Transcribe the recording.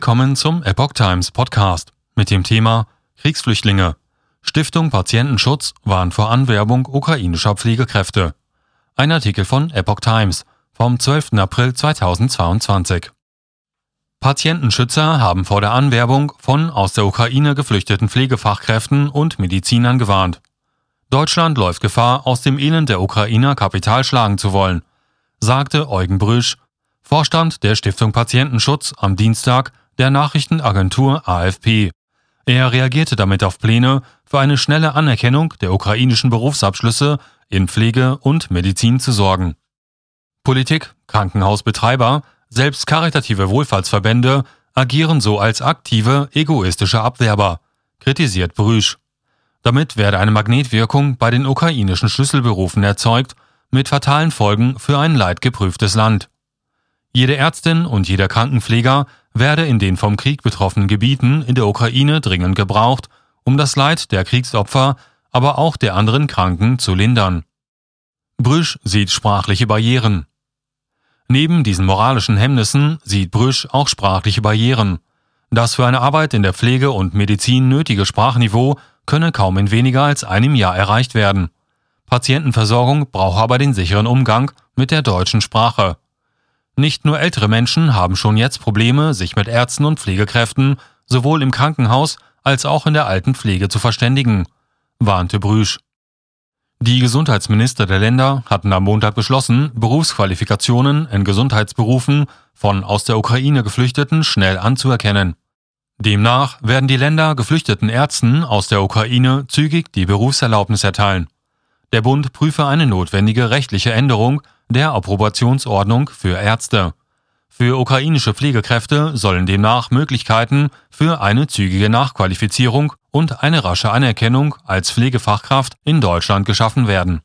Willkommen zum Epoch Times Podcast mit dem Thema Kriegsflüchtlinge. Stiftung Patientenschutz warnt vor Anwerbung ukrainischer Pflegekräfte. Ein Artikel von Epoch Times vom 12. April 2022. Patientenschützer haben vor der Anwerbung von aus der Ukraine geflüchteten Pflegefachkräften und Medizinern gewarnt. Deutschland läuft Gefahr, aus dem Elend der Ukrainer Kapital schlagen zu wollen, sagte Eugen Brüsch, Vorstand der Stiftung Patientenschutz am Dienstag der Nachrichtenagentur AFP. Er reagierte damit auf Pläne für eine schnelle Anerkennung der ukrainischen Berufsabschlüsse in Pflege und Medizin zu sorgen. Politik, Krankenhausbetreiber, selbst karitative Wohlfahrtsverbände agieren so als aktive, egoistische Abwerber, kritisiert Brüsch. Damit werde eine Magnetwirkung bei den ukrainischen Schlüsselberufen erzeugt, mit fatalen Folgen für ein leidgeprüftes Land. Jede Ärztin und jeder Krankenpfleger werde in den vom Krieg betroffenen Gebieten in der Ukraine dringend gebraucht, um das Leid der Kriegsopfer, aber auch der anderen Kranken zu lindern. Brüsch sieht sprachliche Barrieren. Neben diesen moralischen Hemmnissen sieht Brüsch auch sprachliche Barrieren. Das für eine Arbeit in der Pflege und Medizin nötige Sprachniveau könne kaum in weniger als einem Jahr erreicht werden. Patientenversorgung brauche aber den sicheren Umgang mit der deutschen Sprache. Nicht nur ältere Menschen haben schon jetzt Probleme, sich mit Ärzten und Pflegekräften sowohl im Krankenhaus als auch in der Altenpflege zu verständigen, warnte Brüsch. Die Gesundheitsminister der Länder hatten am Montag beschlossen, Berufsqualifikationen in Gesundheitsberufen von aus der Ukraine Geflüchteten schnell anzuerkennen. Demnach werden die Länder geflüchteten Ärzten aus der Ukraine zügig die Berufserlaubnis erteilen. Der Bund prüfe eine notwendige rechtliche Änderung der Approbationsordnung für Ärzte. Für ukrainische Pflegekräfte sollen demnach Möglichkeiten für eine zügige Nachqualifizierung und eine rasche Anerkennung als Pflegefachkraft in Deutschland geschaffen werden.